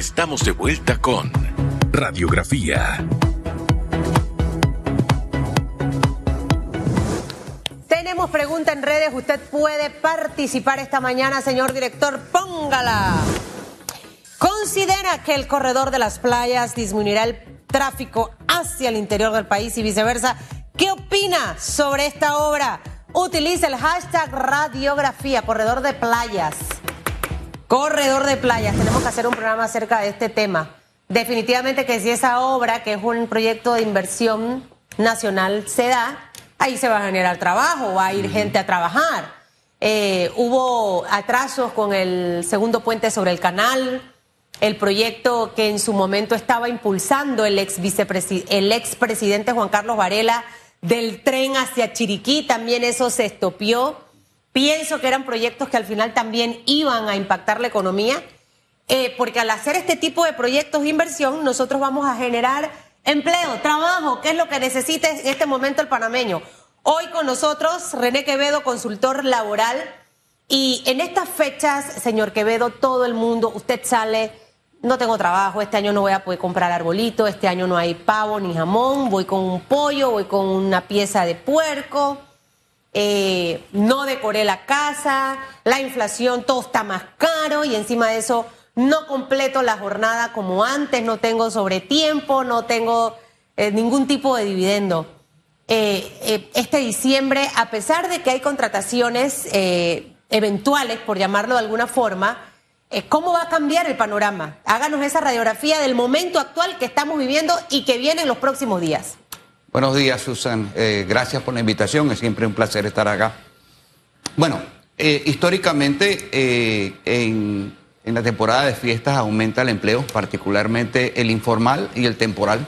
Estamos de vuelta con Radiografía. Tenemos pregunta en redes. Usted puede participar esta mañana, señor director. Póngala. ¿Considera que el corredor de las playas disminuirá el tráfico hacia el interior del país y viceversa? ¿Qué opina sobre esta obra? Utiliza el hashtag radiografía, corredor de playas. Corredor de playas. Tenemos que hacer un programa acerca de este tema. Definitivamente que si esa obra, que es un proyecto de inversión nacional, se da, ahí se va a generar trabajo, va a ir gente a trabajar. Eh, hubo atrasos con el segundo puente sobre el canal, el proyecto que en su momento estaba impulsando el ex el expresidente Juan Carlos Varela del tren hacia Chiriquí, también eso se estopió. Pienso que eran proyectos que al final también iban a impactar la economía, eh, porque al hacer este tipo de proyectos de inversión, nosotros vamos a generar empleo, trabajo, que es lo que necesita en este momento el panameño. Hoy con nosotros, René Quevedo, consultor laboral. Y en estas fechas, señor Quevedo, todo el mundo, usted sale, no tengo trabajo, este año no voy a poder comprar arbolito, este año no hay pavo ni jamón, voy con un pollo, voy con una pieza de puerco. Eh, no decoré la casa, la inflación, todo está más caro y encima de eso no completo la jornada como antes, no tengo sobretiempo, no tengo eh, ningún tipo de dividendo. Eh, este diciembre, a pesar de que hay contrataciones eventuales, por llamarlo de alguna forma, ¿cómo va a cambiar el panorama? Háganos esa radiografía del momento actual que estamos viviendo y que viene en los próximos días. Buenos días, Susan. Eh, gracias por la invitación. Es siempre un placer estar acá. Bueno, eh, históricamente eh, en, la temporada de fiestas aumenta el empleo, particularmente el informal y el temporal.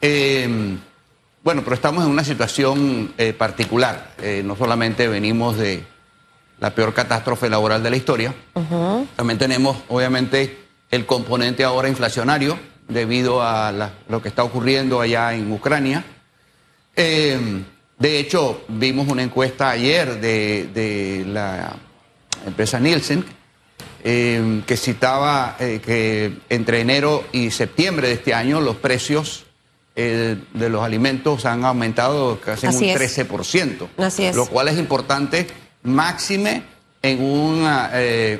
bueno, pero estamos en una situación particular. no solamente venimos de la peor catástrofe laboral de la historia, también tenemos, obviamente, el componente ahora inflacionario debido a lo que está ocurriendo allá en Ucrania. Eh, de hecho, vimos una encuesta ayer de, la empresa Nielsen eh, que citaba eh, que entre enero y septiembre de este año los precios de los alimentos han aumentado casi un 13%, Así lo cual es importante, máxime en, una,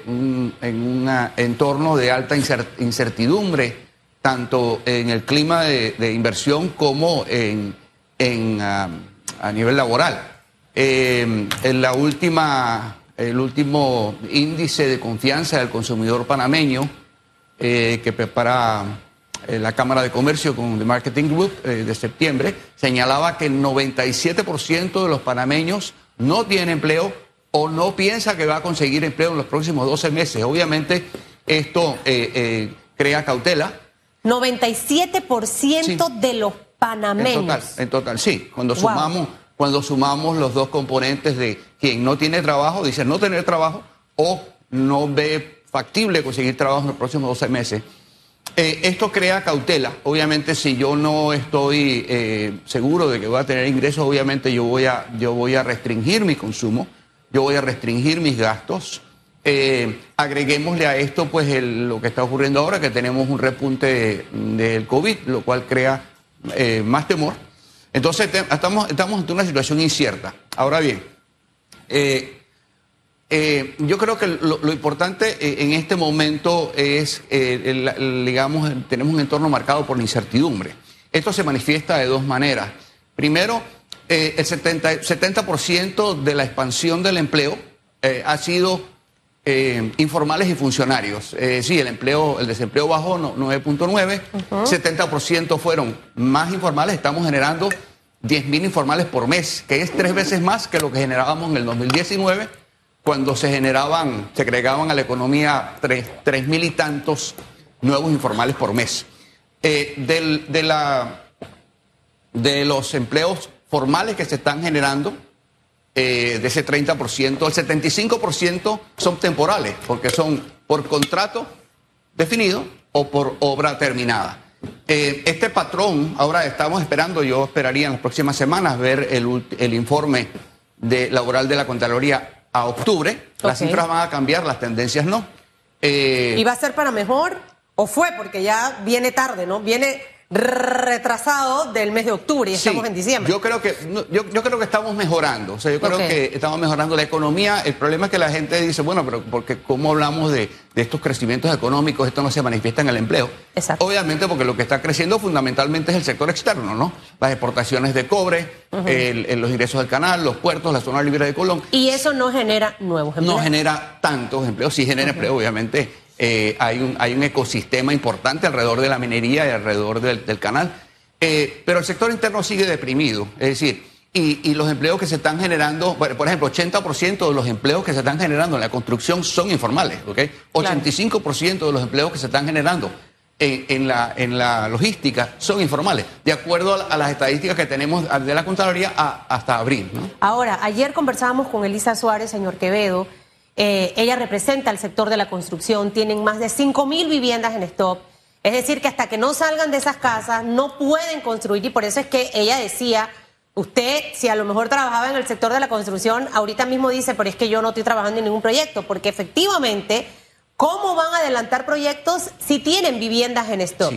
un, en un entorno de alta incertidumbre tanto en el clima de, inversión como en, ah, a nivel laboral. Eh, en la última, el último índice de confianza del consumidor panameño eh, que prepara eh, la Cámara de Comercio con The Marketing Group de septiembre señalaba que el 97% de los panameños no tiene empleo o no piensa que va a conseguir empleo en los próximos 12 meses. Obviamente esto crea cautela 97% de los panameños. En total, en total, sí. Cuando sumamos, cuando sumamos los dos componentes de quien no tiene trabajo, dice no tener trabajo o no ve factible conseguir trabajo en los próximos 12 meses. Eh, esto crea cautela. Obviamente, si yo no estoy eh, seguro de que voy a tener ingresos, obviamente yo voy a, yo voy a restringir mi consumo, yo voy a restringir mis gastos. Eh, agreguémosle a esto pues lo que está ocurriendo ahora, que tenemos un repunte del COVID, lo cual crea eh, más temor. Entonces estamos, estamos ante una situación incierta. Ahora bien, eh, yo creo que lo, importante en este momento es, digamos, tenemos un entorno marcado por la incertidumbre. Esto se manifiesta de dos maneras. Primero, el 70, 70 de la expansión del empleo ha sido eh, informales y funcionarios. Eh, sí, el empleo, el desempleo bajó 9.9, 70% fueron más informales, estamos generando 10.000 informales por mes, que es tres veces más que lo que generábamos en el 2019, cuando se generaban, se agregaban a la economía tres mil y tantos nuevos informales por mes. Eh, de, la, de los empleos formales que se están generando, eh, de ese 30%, el 75% son temporales, porque son por contrato definido o por obra terminada. Eh, este patrón, ahora estamos esperando, yo esperaría en las próximas semanas ver el, informe de, laboral de la Contraloría a octubre. Las cifras van a cambiar, las tendencias no. Eh, ¿Y va a ser para mejor? o fue porque ya viene tarde, ¿no? Viene retrasado del mes de octubre y estamos en diciembre. Yo creo que yo, creo que estamos mejorando, o sea, yo creo que estamos mejorando la economía. El problema es que la gente dice, bueno, pero porque cómo hablamos de, estos crecimientos económicos, esto no se manifiesta en el empleo. Exacto. Obviamente porque lo que está creciendo fundamentalmente es el sector externo, ¿no? Las exportaciones de cobre, los ingresos del canal, los puertos, la zona libre de Colón. Y eso no genera nuevos empleos. No genera tantos empleos, sí genera empleo, obviamente. Eh, hay, un, hay un ecosistema importante alrededor de la minería y alrededor del canal. Eh, pero el sector interno sigue deprimido. Es decir, y, los empleos que se están generando, por ejemplo, 80% de los empleos que se están generando en la construcción son informales, ¿ok? 85% de los empleos que se están generando en, la, en la logística son informales, de acuerdo a, las estadísticas que tenemos de la Contraloría hasta abril. Ahora, ayer conversábamos con Elisa Suárez, señor Quevedo. Eh, ella representa el sector de la construcción, tienen más de 5 mil viviendas en stop. Es decir, que hasta que no salgan de esas casas no pueden construir y por eso es que ella decía, usted si a lo mejor trabajaba en el sector de la construcción, ahorita mismo dice, pero es que yo no estoy trabajando en ningún proyecto, porque efectivamente, ¿cómo van a adelantar proyectos si tienen viviendas en stock?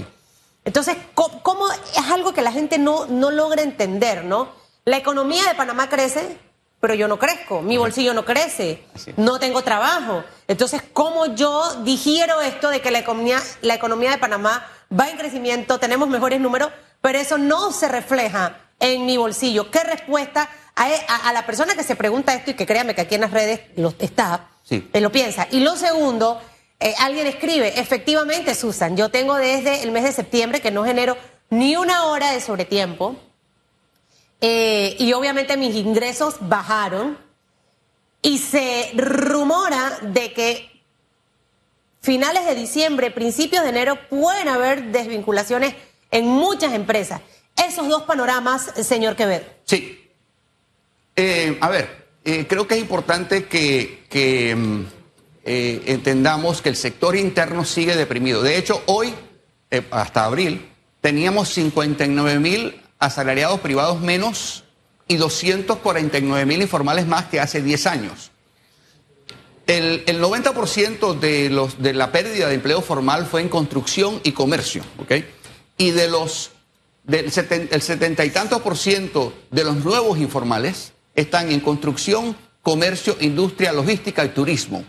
Entonces, ¿cómo, es algo que la gente no, no logra entender, ¿no? La economía de Panamá crece, pero yo no crezco, mi bolsillo no crece, no tengo trabajo. Entonces, ¿cómo yo digiero esto de que la economía, la economía de Panamá va en crecimiento, tenemos mejores números, pero eso no se refleja en mi bolsillo? ¿Qué respuesta a, la persona que se pregunta esto y que créame que aquí en las redes lo está, sí. Eh, lo piensa? Y lo segundo, eh, alguien escribe, efectivamente, Susan, yo tengo desde el mes de septiembre que no genero ni una hora de sobretiempo eh, y obviamente mis ingresos bajaron y se rumora de que finales de diciembre, principios de enero pueden haber desvinculaciones en muchas empresas. Esos dos panoramas, señor Quevedo. Sí. Eh, a ver, eh, creo que es importante que, mm, entendamos que el sector interno sigue deprimido. De hecho, hoy, hasta abril, teníamos 59 mil asalariados privados menos y 249 mil informales más que hace 10 años. El, 90% de, los, de la pérdida de empleo formal fue en construcción y comercio. Y de los, del el setenta y tantos por ciento de los nuevos informales están en construcción, comercio, industria, logística y turismo.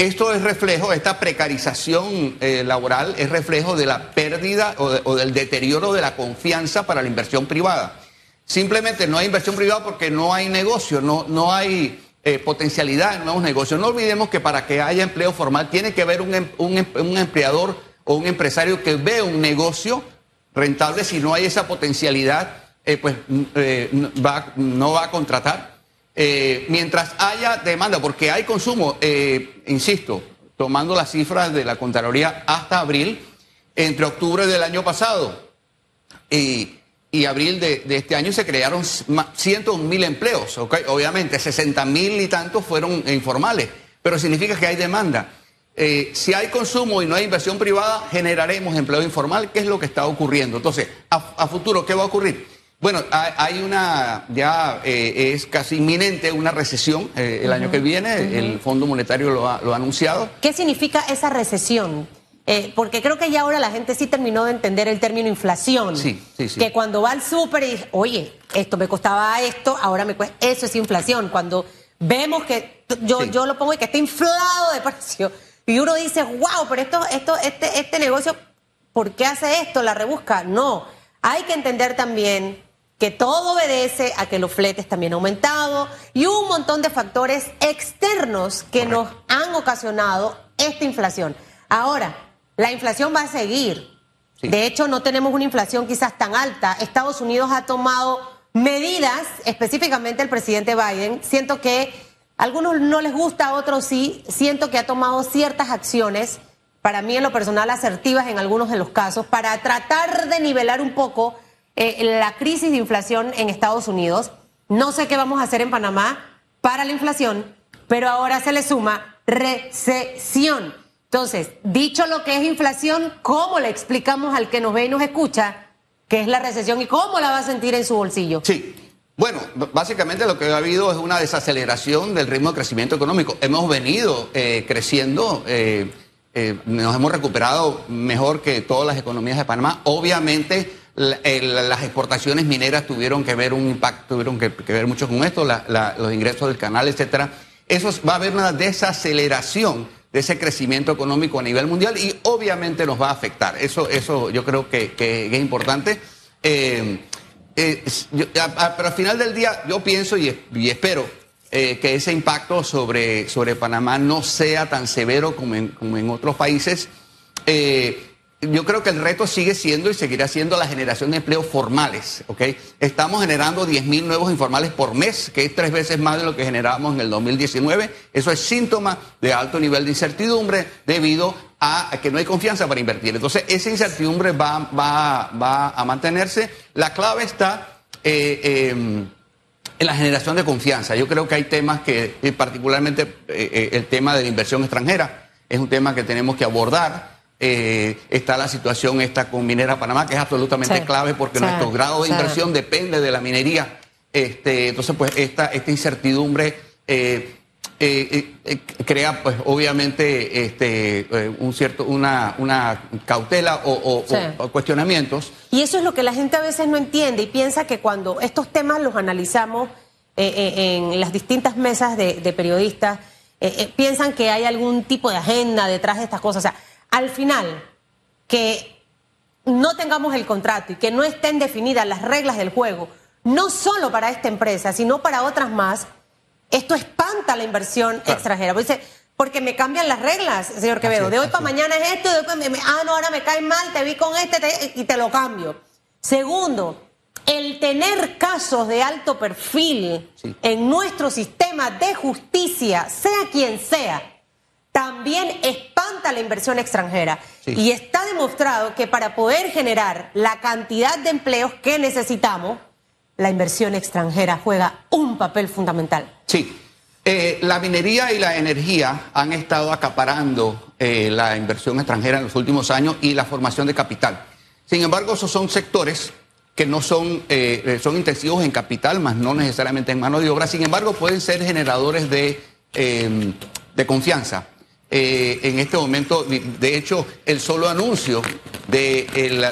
Esto es reflejo, esta precarización eh, laboral es reflejo de la pérdida o, del deterioro de la confianza para la inversión privada. Simplemente no hay inversión privada porque no hay negocio, no, no hay eh, potencialidad en nuevos negocios. No olvidemos que para que haya empleo formal tiene que haber un, em, em, empleador o un empresario que vea un negocio rentable. Si no hay esa potencialidad, eh, pues va, no va a contratar. Eh, mientras haya demanda, porque hay consumo, eh, insisto, tomando las cifras de la Contraloría hasta abril, entre octubre del año pasado y, abril de, este año se crearon cientos mil empleos, obviamente 60 mil y tantos fueron informales, pero significa que hay demanda. Eh, si hay consumo y no hay inversión privada, generaremos empleo informal, que es lo que está ocurriendo. Entonces, a futuro, ¿qué va a ocurrir? Bueno, hay una, ya eh, es casi inminente una recesión eh, el año que viene, el Fondo Monetario lo ha, anunciado. ¿Qué significa esa recesión? Eh, porque creo que ya ahora la gente sí terminó de entender el término inflación. Sí, sí, sí. Que cuando va al súper y dice, oye, esto me costaba esto, ahora me cuesta. Eso es inflación. Cuando vemos que yo, yo lo pongo y que está inflado de precio. Y uno dice, wow, pero esto, esto, este, este negocio, ¿por qué hace esto? La rebusca. No. Hay que entender también que todo obedece a que los fletes también han aumentado y un montón de factores externos que nos han ocasionado esta inflación. Ahora, la inflación va a seguir. De hecho, no tenemos una inflación quizás tan alta. Estados Unidos ha tomado medidas, específicamente el presidente Biden. Siento que a algunos no les gusta, a otros sí. Siento que ha tomado ciertas acciones, para mí en lo personal asertivas en algunos de los casos, para tratar de nivelar un poco eh, la crisis de inflación en Estados Unidos. No sé qué vamos a hacer en Panamá para la inflación, pero ahora se le suma recesión. Entonces, dicho lo que es inflación, ¿cómo le explicamos al que nos ve y nos escucha qué es la recesión y cómo la va a sentir en su bolsillo? Sí. Bueno, básicamente lo que ha habido es una desaceleración del ritmo de crecimiento económico. Hemos venido eh, creciendo. Eh, nos hemos recuperado mejor que todas las economías de Panamá. Obviamente las exportaciones mineras tuvieron que ver un impacto, tuvieron que, ver mucho con esto, los ingresos del canal, etcétera. Eso va a haber una desaceleración de ese crecimiento económico a nivel mundial y obviamente nos va a afectar. Eso, eso yo creo que, es importante. Eh, eh, pero al final del día yo pienso y, espero eh, que ese impacto sobre, sobre Panamá no sea tan severo como en otros países yo creo que el reto sigue siendo y seguirá siendo la generación de empleos formales, ¿ok? Estamos generando 10.000 nuevos informales por mes, que es tres veces más de lo que generábamos en el 2019. Eso es síntoma de alto nivel de incertidumbre debido a que no hay confianza para invertir. Entonces, esa incertidumbre va, a mantenerse. La clave está eh, em, en la generación de confianza. Yo creo que hay temas que, particularmente eh, eh, el tema de la inversión extranjera, es un tema que tenemos que abordar. Eh, está la situación esta con Minera Panamá, que es absolutamente clave porque nuestro grado de inversión depende de la minería. Este, entonces, pues esta, esta incertidumbre eh, eh, crea, pues obviamente, este, un cierto, una, una cautela o, cuestionamientos. Y eso es lo que la gente a veces no entiende y piensa que cuando estos temas los analizamos en las distintas mesas de, de periodistas, piensan que hay algún tipo de agenda detrás de estas cosas. O sea, al final que no tengamos el contrato y que no estén definidas las reglas del juego, no solo para esta empresa, sino para otras más, esto espanta la inversión extranjera. Porque, porque me cambian las reglas, señor Quevedo. de hoy para mañana es esto, de ah, no, ahora me cae mal, te vi con este y te lo cambio. Segundo, el tener casos de alto perfil en nuestro sistema de justicia, sea quien sea, también espanta la inversión extranjera. Y está demostrado que para poder generar la cantidad de empleos que necesitamos, la inversión extranjera juega un papel fundamental. Sí. Eh, la minería y la energía han estado acaparando eh, la inversión extranjera en los últimos años y la formación de capital. Sin embargo, esos son sectores que no son, eh, son intensivos en capital, más no necesariamente en mano de obra. Sin embargo, pueden ser generadores de, de confianza. Eh, en este momento, de hecho, el solo anuncio de,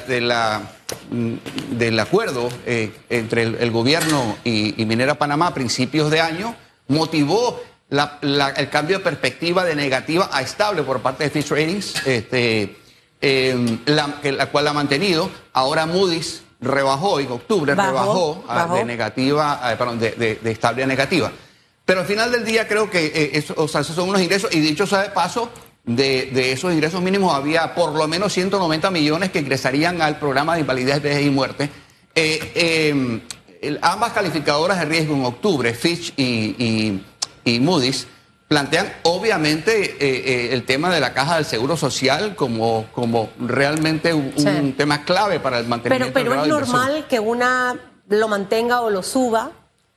de la, mm, del acuerdo eh, entre el, gobierno y, Minera Panamá a principios de año motivó el cambio de perspectiva de negativa a estable por parte de Fitch Ratings, este, em, la, cual ha mantenido. Ahora Moody's rebajó, en octubre rebajó, de negativa, perdón, de estable a negativa. Pero al final del día creo que eh, eso, o sea, esos son unos ingresos, y dicho sea de paso, de, esos ingresos mínimos había por lo menos 190 millones que ingresarían al programa de invalidez, vejez y muerte. Eh, em, ambas calificadoras de riesgo en octubre, Fitch y, Moody's, plantean obviamente eh, el tema de la caja del seguro social como, como realmente un, tema clave para el mantenimiento Pero, pero es normal que una lo mantenga o lo suba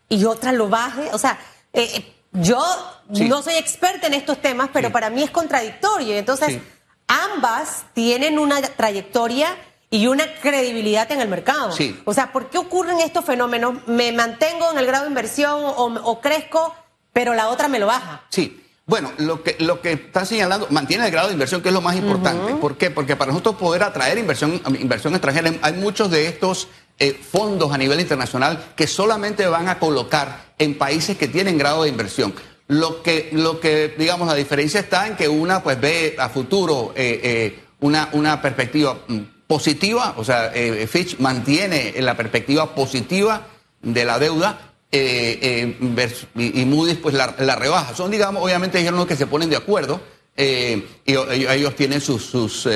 y otra lo baje. O sea, eh, eh, yo no soy experta en estos temas, pero para mí es contradictorio. Entonces, ambas tienen una trayectoria y una credibilidad en el mercado. O sea, ¿por qué ocurren estos fenómenos? Me mantengo en el grado de inversión o, crezco, pero la otra me lo baja. Sí. Bueno, lo que, lo que está señalando, mantiene el grado de inversión, que es lo más importante. ¿Por qué? Porque para nosotros poder atraer inversión, inversión extranjera, hay muchos de estos eh, fondos a nivel internacional que solamente van a colocar en países que tienen grado de inversión. Lo que, lo que digamos, la diferencia está en que una pues ve a futuro eh, eh, una, una perspectiva mm, positiva, o sea, Fitch mantiene la perspectiva positiva de la deuda y, Moody's pues la, rebaja. Son, digamos, obviamente ellos que se ponen de acuerdo y ellos tienen sus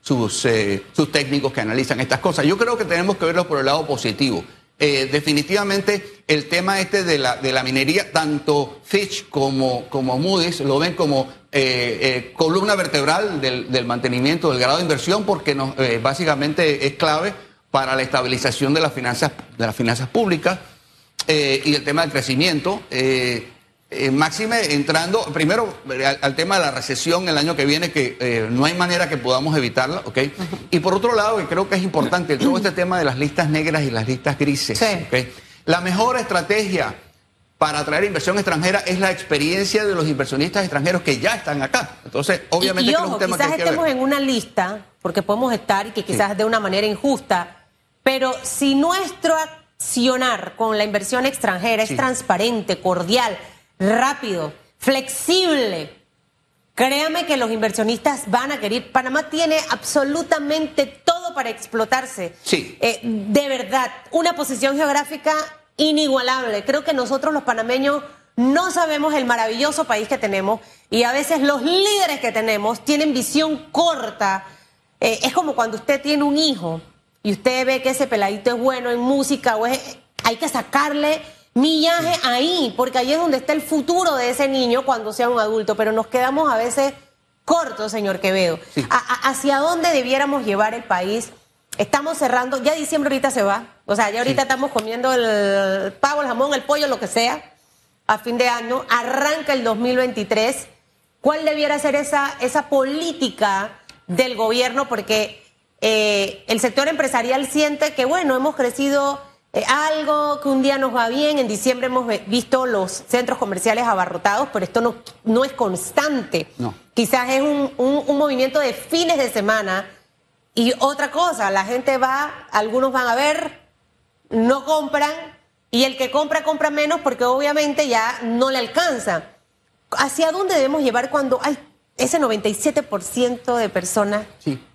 sus, eh, sus técnicos que analizan estas cosas. Yo creo que tenemos que verlo por el lado positivo. Eh, definitivamente el tema este de la, de la minería, tanto Fitch como, como Moody's lo ven como eh, columna vertebral del, del, mantenimiento del grado de inversión porque básicamente es clave para la estabilización de las finanzas, de las finanzas públicas y el tema del crecimiento. Eh, máxime entrando primero al, tema de la recesión el año que viene, que eh, no hay manera que podamos evitarla, ¿ok? Y por otro lado, que creo que es importante, todo este tema de las listas negras y las listas grises, La mejor estrategia para atraer inversión extranjera es la experiencia de los inversionistas extranjeros que ya están acá. Entonces, obviamente, y, es un tema quizás estemos en una lista, porque podemos estar y que quizás de una manera injusta, pero si nuestro accionar con la inversión extranjera es transparente, cordial, rápido, flexible, créame que los inversionistas van a querer. Panamá tiene absolutamente todo para explotarse. Sí. Eh, de verdad, una posición geográfica inigualable. Creo que nosotros los panameños no sabemos el maravilloso país que tenemos y a veces los líderes que tenemos tienen visión corta. Eh, es como cuando usted tiene un hijo y usted ve que ese peladito es bueno en música o es, hay que sacarle millaje ahí, porque ahí es donde está el futuro de ese niño cuando sea un adulto, pero nos quedamos a veces cortos, señor Quevedo. ¿Hacia dónde debiéramos llevar el país? Estamos cerrando, ya diciembre ahorita se va, o sea, ya ahorita estamos comiendo el pavo, el jamón, el pollo, lo que sea, a fin de año, arranca el 2023. ¿Cuál debiera ser esa, esa política del gobierno? Porque eh, el sector empresarial siente que, bueno, hemos crecido eh, algo, que un día nos va bien, en diciembre hemos visto los centros comerciales abarrotados, pero esto no, no es constante. No. Quizás es un, un movimiento de fines de semana y otra cosa, la gente va, algunos van a ver, no compran, y el que compra, compra menos porque obviamente ya no le alcanza. ¿Hacia dónde debemos llevar cuando hay ese 97% de personas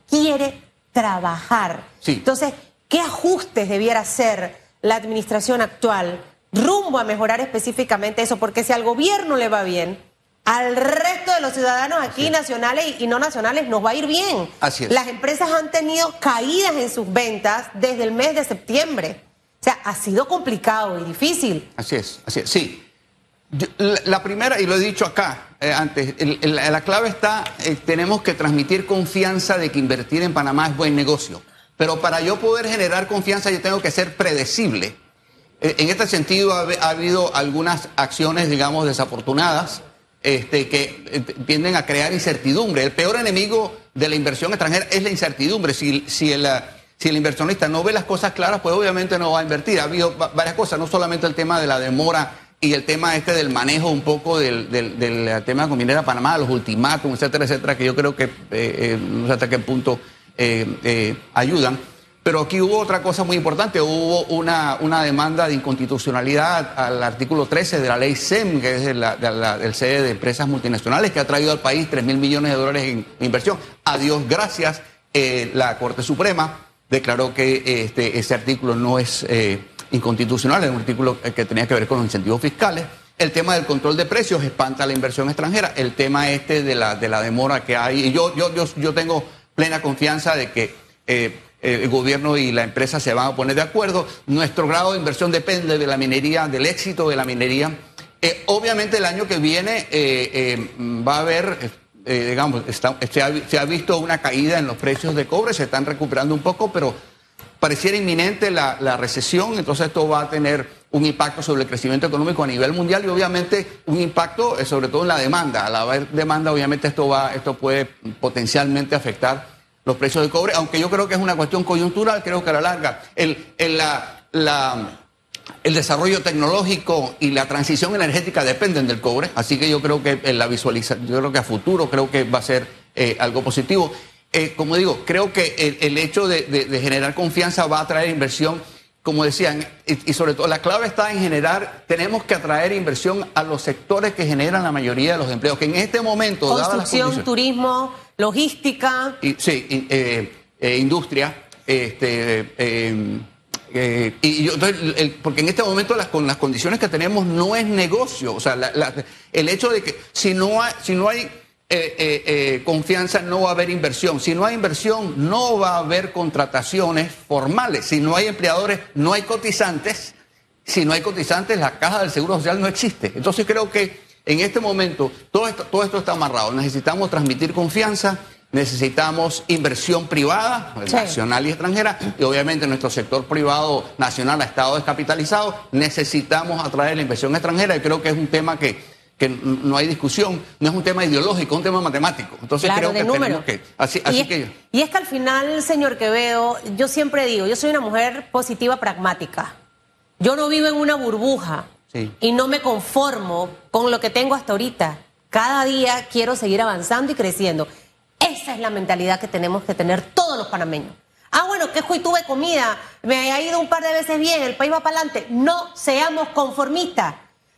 quiere trabajar? Entonces, ¿qué ajustes debiera hacer la administración actual rumbo a mejorar específicamente eso? Porque si al gobierno le va bien, al resto de los ciudadanos aquí, nacionales y no nacionales, nos va a ir bien. Así es. Las empresas han tenido caídas en sus ventas desde el mes de septiembre. O sea, ha sido complicado y difícil. Así es, así es, sí. la, primera, y lo he dicho acá eh, antes, la clave está, eh, tenemos que transmitir confianza de que invertir en Panamá es buen negocio. Pero para yo poder generar confianza, yo tengo que ser predecible. Eh, en este sentido, ha habido algunas acciones, digamos, desafortunadas este, que eh, tienden a crear incertidumbre. El peor enemigo de la inversión extranjera es la incertidumbre. Si, si, el, si el inversionista no ve las cosas claras, pues obviamente no va a invertir. Ha habido varias cosas, no solamente el tema de la demora y el tema este del manejo un poco del, del, tema con Minera Panamá, los ultimátum, etcétera, etcétera, que yo creo que eh, eh, no sé hasta qué punto ayudan. Pero aquí hubo otra cosa muy importante, hubo una, una demanda de inconstitucionalidad al artículo 13 de la ley SEM, que es el del sede de empresas multinacionales, que ha traído al país 3 mil millones de dólares en inversión. A Dios gracias, eh, la Corte Suprema declaró que este, ese artículo no es eh, inconstitucional, es un artículo que tenía que ver con los incentivos fiscales. El tema del control de precios espanta la inversión extranjera. El tema este de la, de la demora que hay. Y yo, yo, yo, yo tengo plena confianza de que eh, el gobierno y la empresa se van a poner de acuerdo. Nuestro grado de inversión depende de la minería, del éxito de la minería. Eh, obviamente el año que viene eh, eh, va a haber, digamos, se, ha, visto una caída en los precios de cobre, se están recuperando un poco, pero pareciera inminente la, recesión, entonces esto va a tener un impacto sobre el crecimiento económico a nivel mundial y obviamente un impacto sobre todo en la demanda. Al haber demanda, obviamente esto va, esto puede potencialmente afectar los precios de cobre, aunque yo creo que es una cuestión coyuntural, creo que a la larga el, el, la, el desarrollo tecnológico y la transición energética dependen del cobre, así que yo creo que en la visualización, yo creo que a futuro creo que va a ser eh, algo positivo. Eh, como digo, creo que el, hecho de, generar confianza va a traer inversión, como decían, y, sobre todo la clave está en generar, tenemos que atraer inversión a los sectores que generan la mayoría de los empleos, que en este momento... Construcción, turismo logística. Y, sí, eh, eh, industria. Este, eh, y yo, porque en este momento las, con las condiciones que tenemos no es negocio. O sea, el hecho de que si no hay, si no hay confianza no va a haber inversión. Si no hay inversión no va a haber contrataciones formales. Si no hay empleadores no hay cotizantes. Si no hay cotizantes la caja del Seguro Social no existe. Entonces creo que en este momento, todo esto, todo esto está amarrado. Necesitamos transmitir confianza, necesitamos inversión privada, nacional y extranjera, y obviamente nuestro sector privado nacional ha estado descapitalizado. Necesitamos atraer la inversión extranjera y creo que es un tema que, no hay discusión, no es un tema ideológico, es un tema matemático. Entonces creo que tenemos que. Así, y, es, que y es que al final, señor Quevedo, yo siempre digo, yo soy una mujer positiva pragmática. Yo no vivo en una burbuja. y no me conformo con lo que tengo hasta ahorita. Cada día quiero seguir avanzando y creciendo. Esa es la mentalidad que tenemos que tener todos los panameños. Ah, bueno, que hoy tuve comida, me ha ido un par de veces bien, el país va para adelante. No seamos conformistas.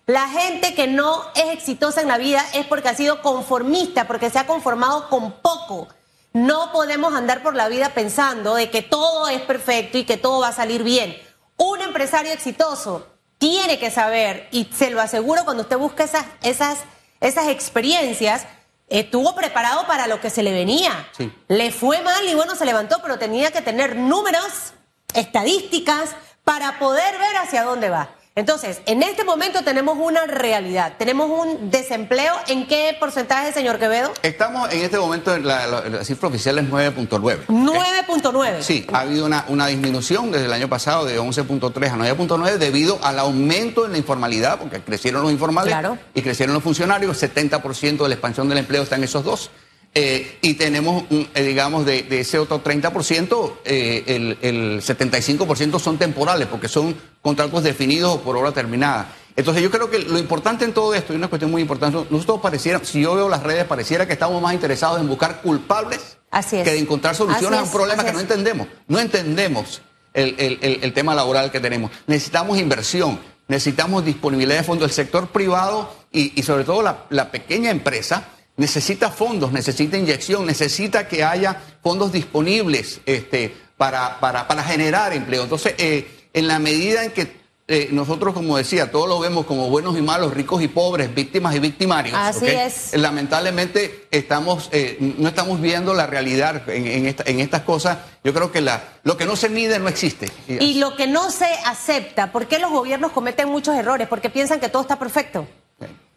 La gente que no es exitosa en la vida es porque ha sido conformista, porque se ha conformado con poco. No podemos andar por la vida pensando de que todo es perfecto y que todo va a salir bien. Un empresario exitoso tiene que saber, y se lo aseguro cuando usted busca esas, esas, esas experiencias, estuvo preparado para lo que se le venía. Le fue mal y bueno, se levantó, pero tenía que tener números, estadísticas, para poder ver hacia dónde va. Entonces, en este momento tenemos una realidad, tenemos un desempleo. ¿En qué porcentaje, señor Quevedo? Estamos en este momento, la, cifra oficial es 9.9. 9.9. Sí, ha habido una, una, disminución desde el año pasado de 11.3 a 9.9 debido al aumento en la informalidad, porque crecieron los informales y crecieron los funcionarios. 70% de la expansión del empleo está en esos dos. Eh, y tenemos, eh, digamos, de, ese otro 30%, eh, el, el 75% son temporales, porque son contratos definidos o por hora terminada. Entonces yo creo que lo importante en todo esto, y una cuestión muy importante, nosotros pareciera, si yo veo las redes, pareciera que estamos más interesados en buscar culpables que de encontrar soluciones a un problema que no entendemos. No entendemos el, tema laboral que tenemos. Necesitamos inversión, necesitamos disponibilidad de fondos del sector privado y, sobre todo la pequeña empresa necesita fondos, necesita inyección, necesita que haya fondos disponibles este, para, para, para generar empleo. Entonces, eh, en la medida en que eh, nosotros, como decía, todos lo vemos como buenos y malos, ricos y pobres, víctimas y victimarios. Así es. Lamentablemente estamos, eh, no estamos viendo la realidad en, en, estas cosas. Yo creo que la, lo que no se mide no existe. Y lo que no se acepta, ¿por qué los gobiernos cometen muchos errores? Porque piensan que todo está perfecto.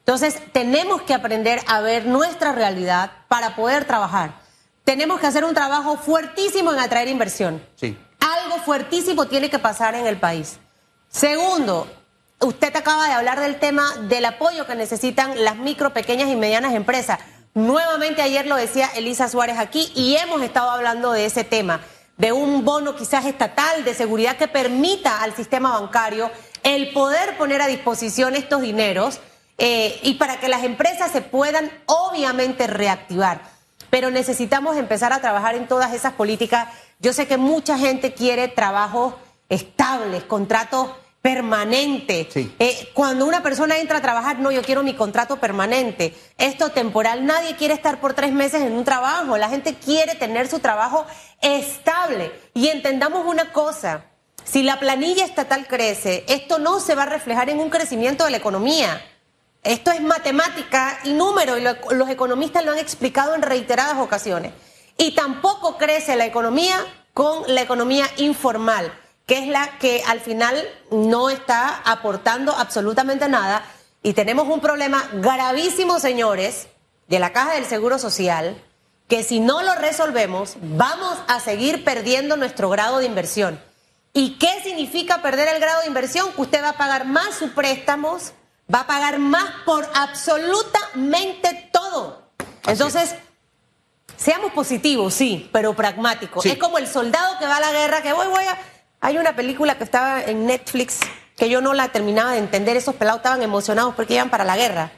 Entonces, tenemos que aprender a ver nuestra realidad para poder trabajar. Tenemos que hacer un trabajo fuertísimo en atraer inversión. Sí. Algo fuertísimo tiene que pasar en el país. Segundo, usted acaba de hablar del tema del apoyo que necesitan las micro, pequeñas y medianas empresas. Nuevamente ayer lo decía Elisa Suárez aquí y hemos estado hablando de ese tema, de un bono quizás estatal de seguridad que permita al sistema bancario el poder poner a disposición estos dineros eh, y para que las empresas se puedan obviamente reactivar. Pero necesitamos empezar a trabajar en todas esas políticas. Yo sé que mucha gente quiere trabajos estables, contratos permanentes. Eh, cuando una persona entra a trabajar, no, yo quiero mi contrato permanente. Esto temporal, nadie quiere estar por tres meses en un trabajo. La gente quiere tener su trabajo estable. Y entendamos una cosa, si la planilla estatal crece, esto no se va a reflejar en un crecimiento de la economía. Esto es matemática y número, y los economistas lo han explicado en reiteradas ocasiones. Y tampoco crece la economía con la economía informal, que es la que al final no está aportando absolutamente nada. Y tenemos un problema gravísimo, señores, de la Caja del Seguro Social, que si no lo resolvemos, vamos a seguir perdiendo nuestro grado de inversión. ¿Y qué significa perder el grado de inversión? Usted va a pagar más sus préstamos, va a pagar más por absolutamente todo. Entonces, seamos positivos, sí, pero pragmáticos. Es como el soldado que va a la guerra, que voy, voy a... Hay una película que estaba en Netflix que yo no la terminaba de entender. Esos pelados estaban emocionados porque iban para la guerra.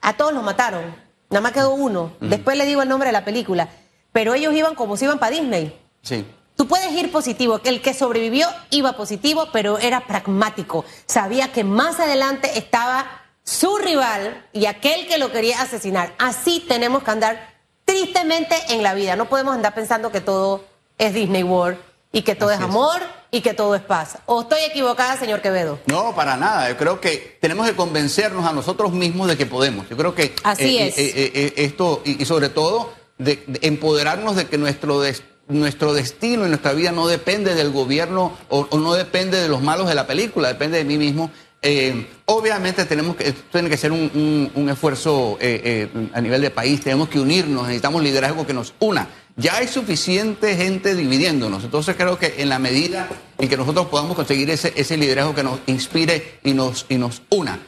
A todos los mataron. Nada más quedó uno. Después le digo el nombre de la película. Pero ellos iban como si iban para Disney. Sí. Tú puedes ir positivo, que el que sobrevivió iba positivo, pero era pragmático. Sabía que más adelante estaba su rival y aquel que lo quería asesinar. Así tenemos que andar tristemente en la vida. No podemos andar pensando que todo es Disney World y que todo es amor y que todo es paz. ¿O estoy equivocada, señor Quevedo? No, para nada. Yo creo que tenemos que convencernos a nosotros mismos de que podemos. Yo creo que Así eh, es. Eh, eh, esto y, sobre todo de, empoderarnos de que nuestro destino nuestro destino y nuestra vida no depende del gobierno o, no depende de los malos de la película, depende de mí mismo. Eh, obviamente tenemos que, tiene que ser un, esfuerzo eh, eh, a nivel de país, tenemos que unirnos, necesitamos liderazgo que nos una. Ya hay suficiente gente dividiéndonos, entonces creo que en la medida en que nosotros podamos conseguir ese, ese liderazgo que nos inspire y nos, y nos una.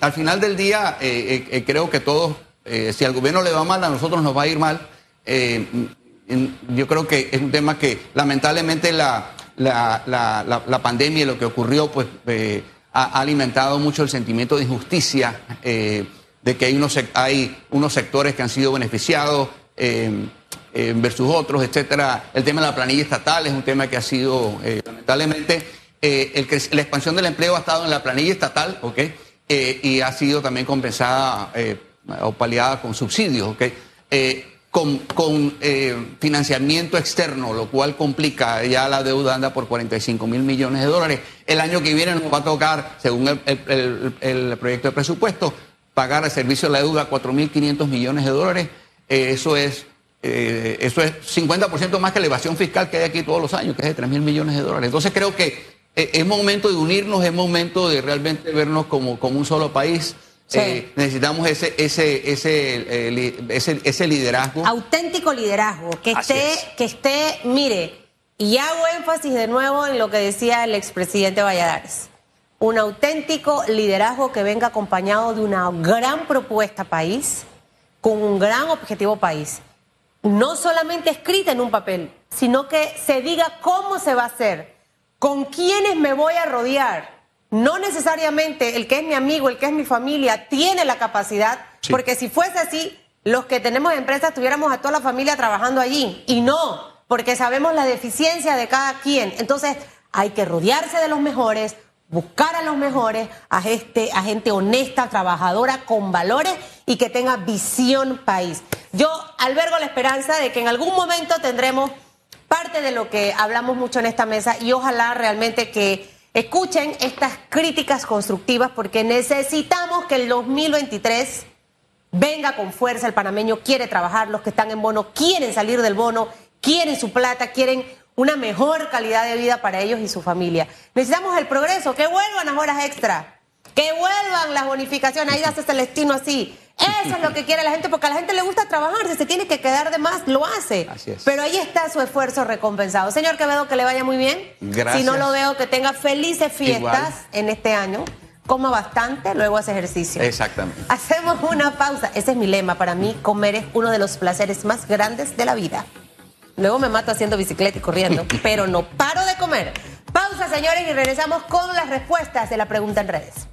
al final del día, creo que todos, si al gobierno le va mal, a nosotros nos va a ir mal yo creo que es un tema que lamentablemente la, la, la, pandemia y lo que ocurrió pues eh, ha, alimentado mucho el sentimiento de injusticia, eh, de que hay unos, hay unos sectores que han sido beneficiados eh, versus otros, etcétera. El tema de la planilla estatal es un tema que ha sido, lamentablemente, la expansión del empleo ha estado en la planilla estatal, ¿ok? y ha sido también compensada o paliada con subsidios, ¿ok? Con, eh, financiamiento externo, lo cual complica, ya la deuda anda por 45 mil millones de dólares. El año que viene nos va a tocar, según el, proyecto de presupuesto, pagar el servicio de la deuda 4.500 millones de dólares. Eh, eso es eh, eso es 50% más que la evasión fiscal que hay aquí todos los años, que es de 3 mil millones de dólares. Entonces creo que es momento de unirnos, es momento de realmente vernos como, como un solo país. Eh, necesitamos ese, ese, ese, ese, ese, liderazgo. Auténtico liderazgo, que esté, que esté, mire, y hago énfasis de nuevo en lo que decía el expresidente Valladares. Un auténtico liderazgo que venga acompañado de una gran propuesta país, con un gran objetivo país. No solamente escrita en un papel, sino que se diga cómo se va a hacer, con quiénes me voy a rodear no necesariamente el que es mi amigo, el que es mi familia, tiene la capacidad, porque si fuese así, los que tenemos empresas tuviéramos a toda la familia trabajando allí. Y no, porque sabemos la deficiencia de cada quien. Entonces, hay que rodearse de los mejores, buscar a los mejores, a gente, a gente honesta, trabajadora, con valores y que tenga visión país. Yo albergo la esperanza de que en algún momento tendremos parte de lo que hablamos mucho en esta mesa y ojalá realmente que Escuchen estas críticas constructivas porque necesitamos que el 2023 venga con fuerza. El panameño quiere trabajar, los que están en bono quieren salir del bono, quieren su plata, quieren una mejor calidad de vida para ellos y su familia. Necesitamos el progreso, que vuelvan las horas extra, que vuelvan las bonificaciones. Ahí hace Celestino así. Eso es lo que quiere la gente, porque a la gente le gusta trabajar, si se tiene que quedar de más, lo hace. Así es. Pero ahí está su esfuerzo recompensado. Señor Quevedo, que le vaya muy bien. Gracias. Si no lo veo, que tenga felices fiestas en este año. Coma bastante, luego hace ejercicio. Exactamente. Hacemos una pausa. Ese es mi lema. Para mí, comer es uno de los placeres más grandes de la vida. Luego me mato haciendo bicicleta y corriendo, pero no paro de comer. Pausa, señores, y regresamos con las respuestas de la pregunta en redes.